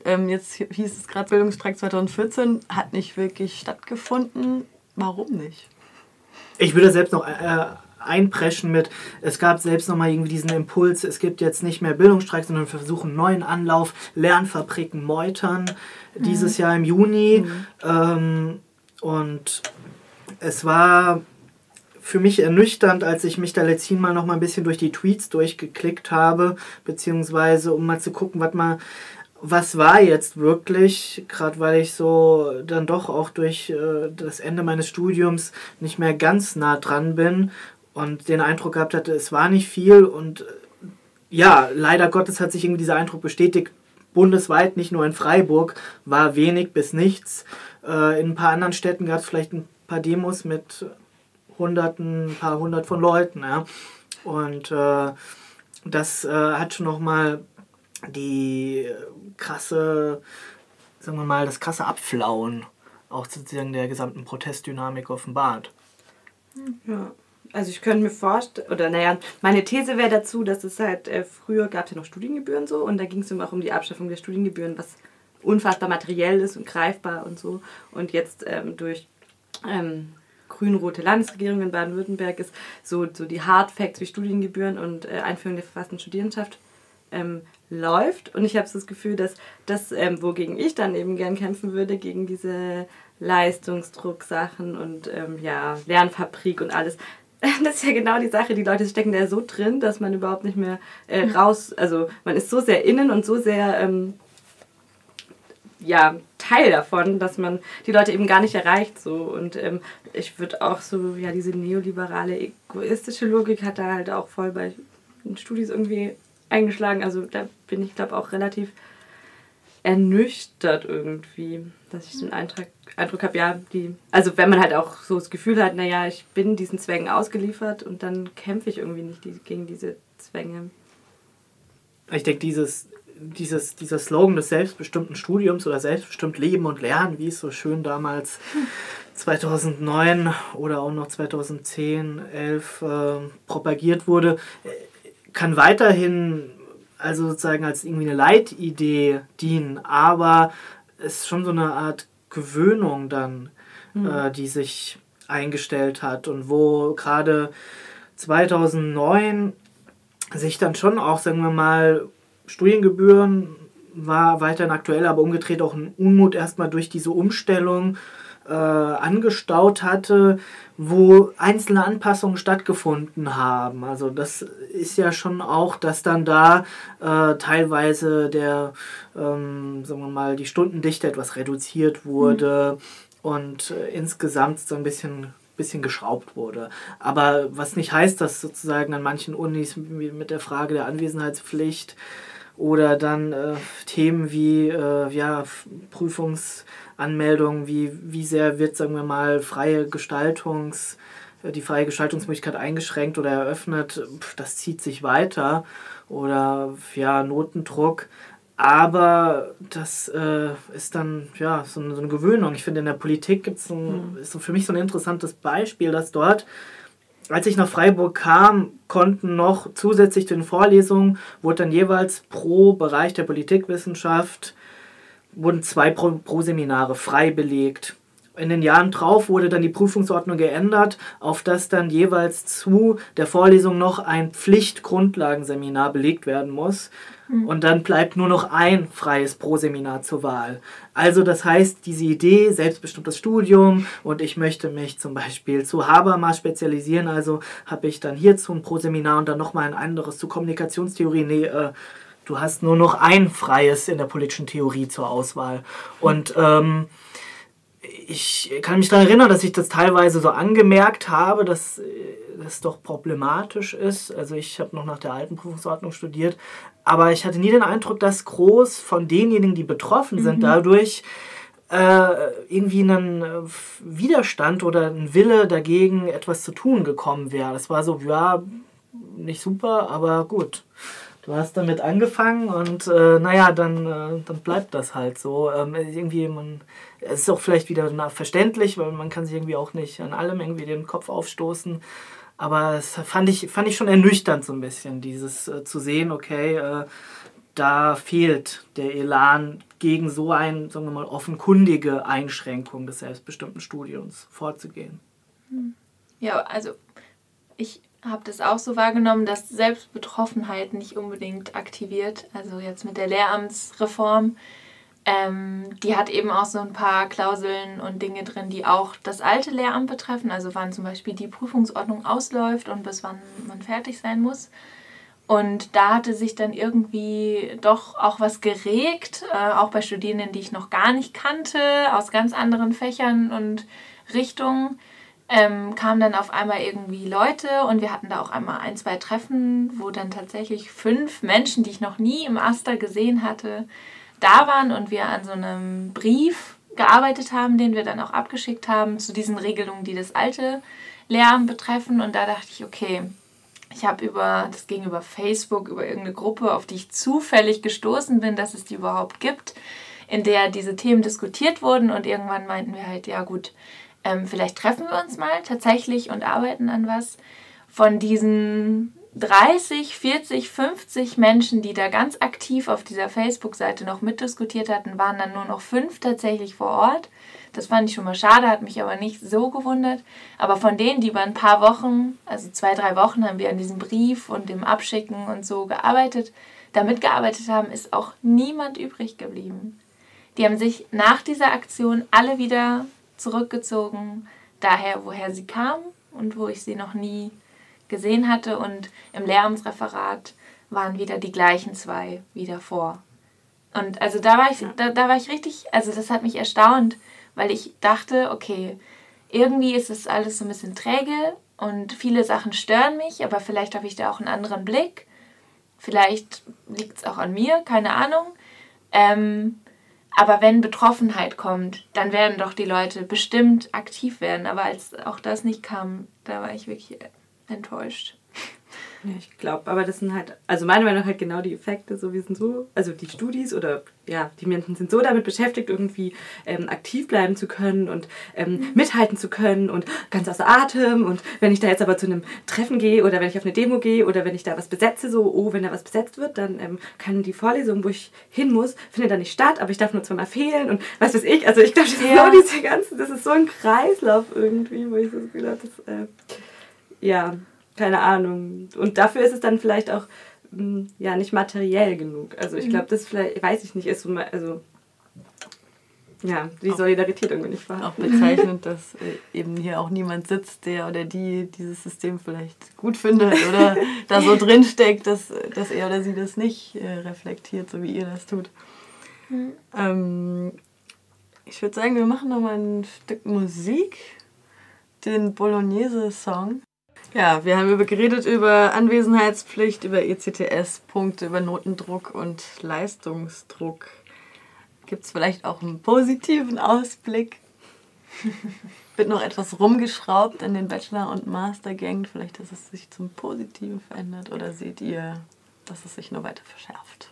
Ähm, jetzt hieß es gerade Bildungsstreik 2014, hat nicht wirklich stattgefunden. Warum nicht? Ich würde selbst noch äh, einpreschen mit, es gab selbst noch mal irgendwie diesen Impuls, es gibt jetzt nicht mehr Bildungsstreik, sondern wir versuchen einen neuen Anlauf, Lernfabriken meutern, dieses Jahr im Juni. Ähm, und es war für mich ernüchternd, als ich mich da letzthin mal noch mal ein bisschen durch die Tweets durchgeklickt habe, beziehungsweise um mal zu gucken, was mal was war jetzt wirklich, gerade weil ich so dann doch auch durch äh, das Ende meines Studiums nicht mehr ganz nah dran bin und den Eindruck gehabt hatte, es war nicht viel und äh, ja, leider Gottes hat sich irgendwie dieser Eindruck bestätigt, bundesweit, nicht nur in Freiburg, war wenig bis nichts. Äh, in ein paar anderen Städten gab es vielleicht ein paar Demos mit Hunderten, ein paar hundert von Leuten, ja. Und äh, das äh, hat schon nochmal die krasse, sagen wir mal, das krasse Abflauen auch sozusagen der gesamten Protestdynamik offenbart. Ja. Also ich könnte mir vorstellen, oder naja, meine These wäre dazu, dass es halt, äh, früher gab es ja noch Studiengebühren so und da ging es immer auch um die Abschaffung der Studiengebühren, was unfassbar materiell ist und greifbar und so. Und jetzt ähm, durch ähm, grün-rote Landesregierung in Baden-Württemberg ist so, so die Hard Facts wie Studiengebühren und äh, Einführung der verfassten Studierendenschaft ähm, läuft. Und ich habe so das Gefühl, dass das, ähm, wogegen ich dann eben gern kämpfen würde, gegen diese Leistungsdrucksachen und ähm, ja, Lernfabrik und alles. Das ist ja genau die Sache, die Leute stecken da so drin, dass man überhaupt nicht mehr äh, raus, also man ist so sehr innen und so sehr ähm, ja, Teil davon, dass man die Leute eben gar nicht erreicht. So. Und ähm, ich würde auch so, ja, diese neoliberale, egoistische Logik hat da halt auch voll bei Studis irgendwie eingeschlagen. Also da bin ich, glaube auch relativ ernüchtert irgendwie, dass ich den Eindruck, Eindruck habe, ja, die, also wenn man halt auch so das Gefühl hat, naja, ich bin diesen Zwängen ausgeliefert und dann kämpfe ich irgendwie nicht die, gegen diese Zwänge. Ich denke, dieses, dieses, dieser Slogan des selbstbestimmten Studiums oder selbstbestimmt Leben und Lernen, wie es so schön damals 2009 oder auch noch 2010, 11 äh, propagiert wurde, kann weiterhin also sozusagen als irgendwie eine Leitidee dienen, aber es ist schon so eine Art Gewöhnung dann, mhm. äh, die sich eingestellt hat und wo gerade 2009 sich dann schon auch, sagen wir mal, Studiengebühren war weiterhin aktuell, aber umgedreht auch ein Unmut erstmal durch diese Umstellung äh, angestaut hatte, wo einzelne Anpassungen stattgefunden haben. Also das ist ja schon auch, dass dann da äh, teilweise der, ähm, sagen wir mal, die Stundendichte etwas reduziert wurde mhm. und äh, insgesamt so ein bisschen bisschen geschraubt wurde. Aber was nicht heißt, dass sozusagen an manchen Unis mit der Frage der Anwesenheitspflicht oder dann äh, Themen wie äh, ja, Prüfungsanmeldungen, wie, wie sehr wird, sagen wir mal, freie Gestaltungs, äh, die freie Gestaltungsmöglichkeit eingeschränkt oder eröffnet, das zieht sich weiter. Oder ja, Notendruck. Aber das äh, ist dann ja so eine, so eine, Gewöhnung. Ich finde, in der Politik gibt es mhm. ist für mich so ein interessantes Beispiel, dass dort als ich nach Freiburg kam, konnten noch zusätzlich zu den Vorlesungen, wurde dann jeweils pro Bereich der Politikwissenschaft, wurden zwei pro, pro Seminare frei belegt. In den Jahren drauf wurde dann die Prüfungsordnung geändert, auf das dann jeweils zu der Vorlesung noch ein Pflichtgrundlagenseminar belegt werden muss. Mhm. Und dann bleibt nur noch ein freies Proseminar zur Wahl. Also das heißt, diese Idee, selbstbestimmtes Studium und ich möchte mich zum Beispiel zu Habermas spezialisieren, also habe ich dann hierzu ein Proseminar und dann nochmal ein anderes zu Kommunikationstheorie. Nee, äh, du hast nur noch ein freies in der politischen Theorie zur Auswahl. Und ähm, ich kann mich daran erinnern, dass ich das teilweise so angemerkt habe, dass äh, das doch problematisch ist. Also ich habe noch nach der alten Prüfungsordnung studiert, aber ich hatte nie den Eindruck, dass groß von denjenigen, die betroffen sind, mhm. dadurch äh, irgendwie ein äh, Widerstand oder ein Wille dagegen, etwas zu tun gekommen wäre. Das war so, ja, nicht super, aber gut. Du hast damit angefangen und äh, naja, dann, äh, dann bleibt das halt so. Ähm, irgendwie, man, es ist auch vielleicht wieder verständlich, weil man kann sich irgendwie auch nicht an allem irgendwie den Kopf aufstoßen. Aber es fand ich, fand ich schon ernüchternd so ein bisschen, dieses äh, zu sehen, okay, äh, da fehlt der Elan gegen so eine, sagen wir mal, offenkundige Einschränkung des selbstbestimmten Studiums vorzugehen. Hm. Ja, also ich habe das auch so wahrgenommen, dass Selbstbetroffenheit nicht unbedingt aktiviert. Also jetzt mit der Lehramtsreform ähm, die hat eben auch so ein paar Klauseln und Dinge drin, die auch das alte Lehramt betreffen, also wann zum Beispiel die Prüfungsordnung ausläuft und bis wann man fertig sein muss. Und da hatte sich dann irgendwie doch auch was geregt, äh, auch bei Studierenden, die ich noch gar nicht kannte, aus ganz anderen Fächern und Richtungen. Ähm, kamen dann auf einmal irgendwie Leute und wir hatten da auch einmal ein, zwei Treffen, wo dann tatsächlich fünf Menschen, die ich noch nie im Aster gesehen hatte, da waren und wir an so einem Brief gearbeitet haben, den wir dann auch abgeschickt haben zu diesen Regelungen, die das alte Lehramt betreffen. Und da dachte ich, okay, ich habe über, das ging über Facebook, über irgendeine Gruppe, auf die ich zufällig gestoßen bin, dass es die überhaupt gibt, in der diese Themen diskutiert wurden. Und irgendwann meinten wir halt, ja gut, ähm, vielleicht treffen wir uns mal tatsächlich und arbeiten an was. Von diesen 30, 40, 50 Menschen, die da ganz aktiv auf dieser Facebook-Seite noch mitdiskutiert hatten, waren dann nur noch fünf tatsächlich vor Ort. Das fand ich schon mal schade, hat mich aber nicht so gewundert. Aber von denen, die über ein paar Wochen, also zwei, drei Wochen, haben wir an diesem Brief und dem Abschicken und so gearbeitet, da mitgearbeitet haben, ist auch niemand übrig geblieben. Die haben sich nach dieser Aktion alle wieder zurückgezogen, daher, woher sie kamen und wo ich sie noch nie gesehen hatte. Und im Lehramtsreferat waren wieder die gleichen zwei wie davor. Und also da war ich, da, da war ich richtig, also das hat mich erstaunt, weil ich dachte, okay, irgendwie ist es alles so ein bisschen träge und viele Sachen stören mich, aber vielleicht habe ich da auch einen anderen Blick. Vielleicht liegt es auch an mir, keine Ahnung. Ähm, aber wenn Betroffenheit kommt, dann werden doch die Leute bestimmt aktiv werden. Aber als auch das nicht kam, da war ich wirklich enttäuscht. Ja, ich glaube, aber das sind halt, also meiner Meinung nach halt genau die Effekte, so wir sind so, also die Studis oder ja, die Menschen sind so damit beschäftigt, irgendwie ähm, aktiv bleiben zu können und ähm, mhm. mithalten zu können und ganz außer Atem. Und wenn ich da jetzt aber zu einem Treffen gehe oder wenn ich auf eine Demo gehe oder wenn ich da was besetze, so, oh, wenn da was besetzt wird, dann ähm, kann die Vorlesung, wo ich hin muss, findet da nicht statt, aber ich darf nur zweimal fehlen und was weiß ich. Also ich glaube, das ja. ist so diese ganze, das ist so ein Kreislauf irgendwie, wo ich so das Gefühl habe, das, äh, ja, keine Ahnung. Und dafür ist es dann vielleicht auch hm, ja nicht materiell genug. Also ich mhm. glaube, das vielleicht, weiß ich nicht, ist so, also ja, die Solidarität irgendwie nicht vorhanden. Auch bezeichnend, dass äh, eben hier auch niemand sitzt, der oder die dieses System vielleicht gut findet oder da so drinsteckt, dass, dass er oder sie das nicht äh, reflektiert, so wie ihr das tut. Mhm. Ähm, ich würde sagen, wir machen noch mal ein Stück Musik, den Bolognese-Song. Ja, wir haben über geredet über Anwesenheitspflicht, über ECTS-Punkte, über Notendruck und Leistungsdruck. Gibt es vielleicht auch einen positiven Ausblick? Wird noch etwas rumgeschraubt in den Bachelor- und Mastergängen, vielleicht, dass es sich zum Positiven verändert? Oder seht ihr, dass es sich nur weiter verschärft?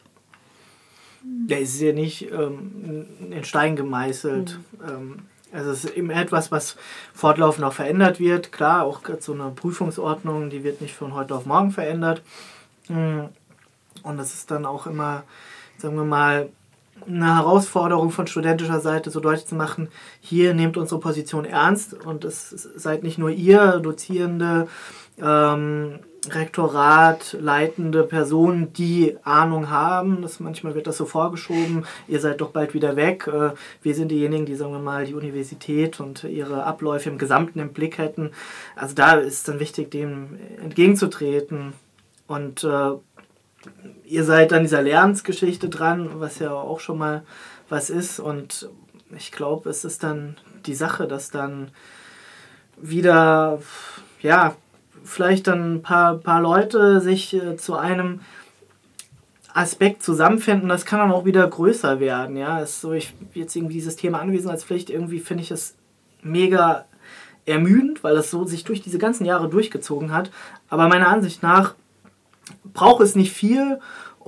Ja, es ist ja nicht ähm, in Stein gemeißelt. Mhm. Ähm, also es ist eben etwas, was fortlaufend auch verändert wird. Klar, auch so eine Prüfungsordnung, die wird nicht von heute auf morgen verändert. Mm. Und das ist dann auch immer, sagen wir mal, eine Herausforderung von studentischer Seite, so deutlich zu machen, hier nehmt unsere Position ernst und es seid nicht nur ihr, Dozierende, ähm, Rektorat, leitende Personen, die Ahnung haben. Das, manchmal wird das so vorgeschoben, ihr seid doch bald wieder weg. Äh, wir sind diejenigen, die, sagen wir mal, die Universität und ihre Abläufe im Gesamten im Blick hätten. Also da ist es dann wichtig, dem entgegenzutreten. Und äh, ihr seid an dieser Lernensgeschichte dran, was ja auch schon mal was ist. Und ich glaube, es ist dann die Sache, dass dann wieder, ja, vielleicht dann ein paar, paar Leute sich äh, zu einem Aspekt zusammenfinden, das kann dann auch wieder größer werden. Ja, ist so, ich jetzt irgendwie dieses Thema Anwesenheitspflicht, irgendwie finde ich es mega ermüdend, weil das so sich durch diese ganzen Jahre durchgezogen hat. Aber meiner Ansicht nach braucht es nicht viel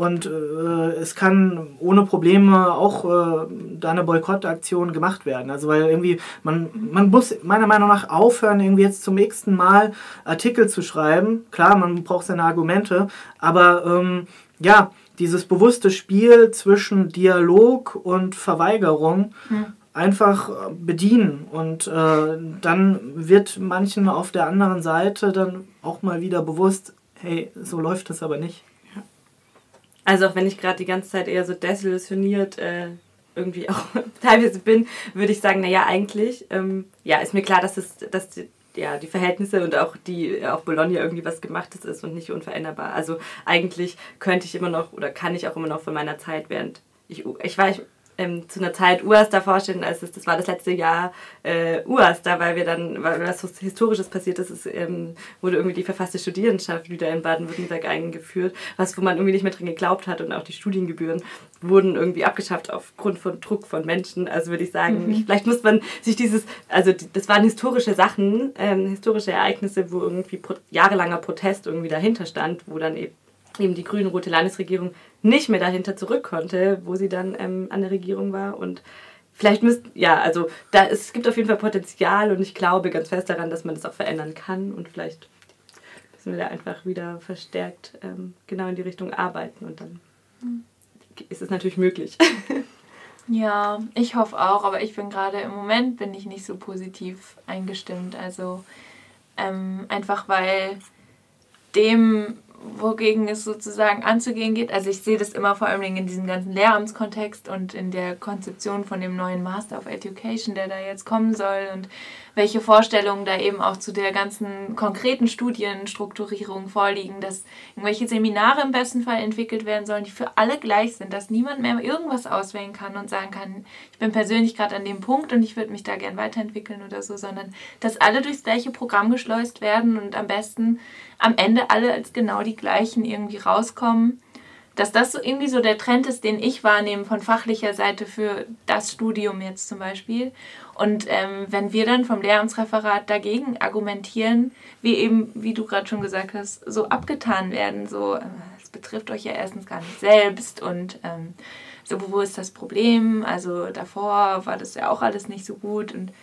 und äh, es kann ohne Probleme auch äh, da eine Boykottaktion gemacht werden. Also weil irgendwie, man, man muss meiner Meinung nach aufhören, irgendwie jetzt zum nächsten Mal Artikel zu schreiben. Klar, man braucht seine Argumente, aber ähm, ja, dieses bewusste Spiel zwischen Dialog und Verweigerung hm. einfach bedienen. Und äh, dann wird manchen auf der anderen Seite dann auch mal wieder bewusst, hey, so läuft es aber nicht. Also auch wenn ich gerade die ganze Zeit eher so desillusioniert äh, irgendwie auch teilweise bin, würde ich sagen, naja, eigentlich, ähm, ja, ist mir klar, dass es, dass die, ja, die Verhältnisse und auch die auch Bologna irgendwie was gemachtes ist und nicht unveränderbar. Also eigentlich könnte ich immer noch oder kann ich auch immer noch von meiner Zeit während ich ich war ich ähm, zu einer Zeit UAS da vorstellen, als es, das war das letzte Jahr äh, UAS da, weil wir dann, weil was Historisches passiert ist, es ähm, wurde irgendwie die verfasste Studierendenschaft wieder in Baden-Württemberg eingeführt, was wo man irgendwie nicht mehr dran geglaubt hat und auch die Studiengebühren wurden irgendwie abgeschafft aufgrund von Druck von Menschen. Also würde ich sagen, mhm. vielleicht muss man sich dieses, also das waren historische Sachen, ähm, historische Ereignisse, wo irgendwie pro, jahrelanger Protest irgendwie dahinter stand, wo dann eben eben die grün-rote Landesregierung nicht mehr dahinter zurück konnte, wo sie dann ähm, an der Regierung war. Und vielleicht müsst, ja, also da, es gibt auf jeden Fall Potenzial und ich glaube ganz fest daran, dass man das auch verändern kann und vielleicht müssen wir da einfach wieder verstärkt ähm, genau in die Richtung arbeiten und dann mhm. ist es natürlich möglich. Ja, ich hoffe auch, aber ich bin gerade im Moment bin ich nicht so positiv eingestimmt. Also ähm, einfach weil dem wogegen es sozusagen anzugehen geht. Also ich sehe das immer vor allem in diesem ganzen Lehramtskontext und in der Konzeption von dem neuen Master of Education, der da jetzt kommen soll und welche Vorstellungen da eben auch zu der ganzen konkreten Studienstrukturierung vorliegen, dass irgendwelche Seminare im besten Fall entwickelt werden sollen, die für alle gleich sind, dass niemand mehr irgendwas auswählen kann und sagen kann, ich bin persönlich gerade an dem Punkt und ich würde mich da gern weiterentwickeln oder so, sondern dass alle durchs gleiche Programm geschleust werden und am besten am Ende alle als genau die gleichen irgendwie rauskommen dass das so irgendwie so der Trend ist, den ich wahrnehme von fachlicher Seite für das Studium jetzt zum Beispiel. Und ähm, wenn wir dann vom Lehramtsreferat dagegen argumentieren, wie eben, wie du gerade schon gesagt hast, so abgetan werden, so, äh, es betrifft euch ja erstens gar nicht selbst und ähm, so, wo ist das Problem? Also davor war das ja auch alles nicht so gut und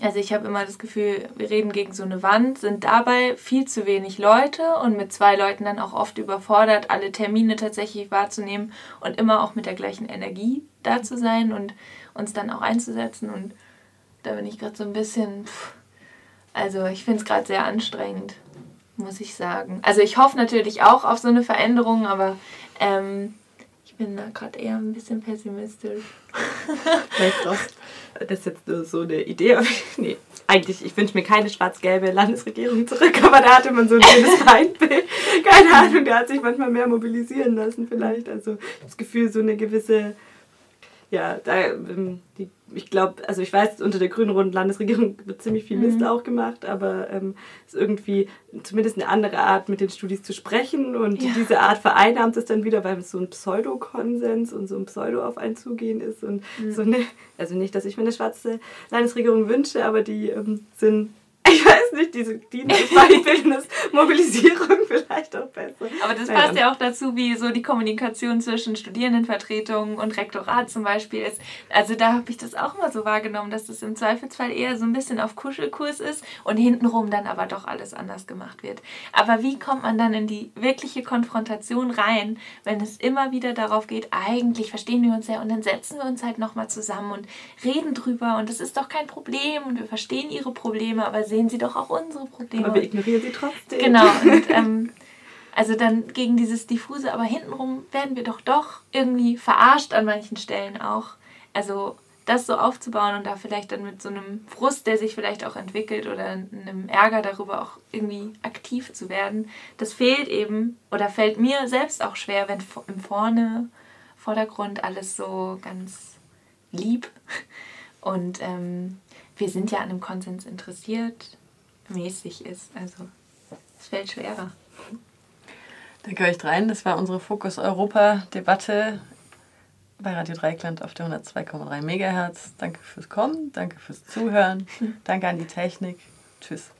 also ich habe immer das Gefühl, wir reden gegen so eine Wand, sind dabei viel zu wenig Leute und mit zwei Leuten dann auch oft überfordert, alle Termine tatsächlich wahrzunehmen und immer auch mit der gleichen Energie da zu sein und uns dann auch einzusetzen. Und da bin ich gerade so ein bisschen, pff, also ich finde es gerade sehr anstrengend, muss ich sagen. Also ich hoffe natürlich auch auf so eine Veränderung, aber ähm, ich bin da gerade eher ein bisschen pessimistisch. Vielleicht auch das ist jetzt nur so eine Idee. nee, eigentlich, ich wünsche mir keine schwarz-gelbe Landesregierung zurück, aber da hatte man so ein schönes Feindbild. Keine Ahnung, der hat sich manchmal mehr mobilisieren lassen vielleicht. Also das Gefühl, so eine gewisse, ja, da, ähm, die ich glaube, also ich weiß, unter der grün-roten Landesregierung wird ziemlich viel Mist mhm. auch gemacht, aber ähm, es ist irgendwie zumindest eine andere Art, mit den Studis zu sprechen und ja. diese Art vereinnahmt es dann wieder, weil es so ein Pseudokonsens und so ein Pseudo auf ein Zugehen ist und mhm. so eine, also nicht, dass ich mir eine schwarze Landesregierung wünsche, aber die ähm, sind ich weiß nicht, diese Dienstbildnis, Mobilisierung vielleicht auch besser. Aber das passt ja auch dazu, wie so die Kommunikation zwischen Studierendenvertretungen und Rektorat zum Beispiel ist. Also da habe ich das auch mal so wahrgenommen, dass das im Zweifelsfall eher so ein bisschen auf Kuschelkurs ist und hintenrum dann aber doch alles anders gemacht wird. Aber wie kommt man dann in die wirkliche Konfrontation rein, wenn es immer wieder darauf geht, eigentlich verstehen wir uns ja und dann setzen wir uns halt nochmal zusammen und reden drüber und das ist doch kein Problem und wir verstehen ihre Probleme, aber sehen Sie doch auch unsere Probleme. Aber wir ignorieren sie trotzdem. Genau. Und, ähm, also dann gegen dieses diffuse, aber hintenrum werden wir doch doch irgendwie verarscht an manchen Stellen auch. Also das so aufzubauen und da vielleicht dann mit so einem Frust, der sich vielleicht auch entwickelt oder einem Ärger darüber auch irgendwie aktiv zu werden, das fehlt eben oder fällt mir selbst auch schwer, wenn im Vorne, Vordergrund alles so ganz lieb und ähm, wir sind ja an einem Konsens interessiert, mäßig ist. Also es fällt schwerer. Danke euch dreien. Das war unsere Fokus Europa-Debatte bei Radio Dreikland auf der 102,3 MHz. Danke fürs Kommen, danke fürs Zuhören, danke an die Technik. Tschüss.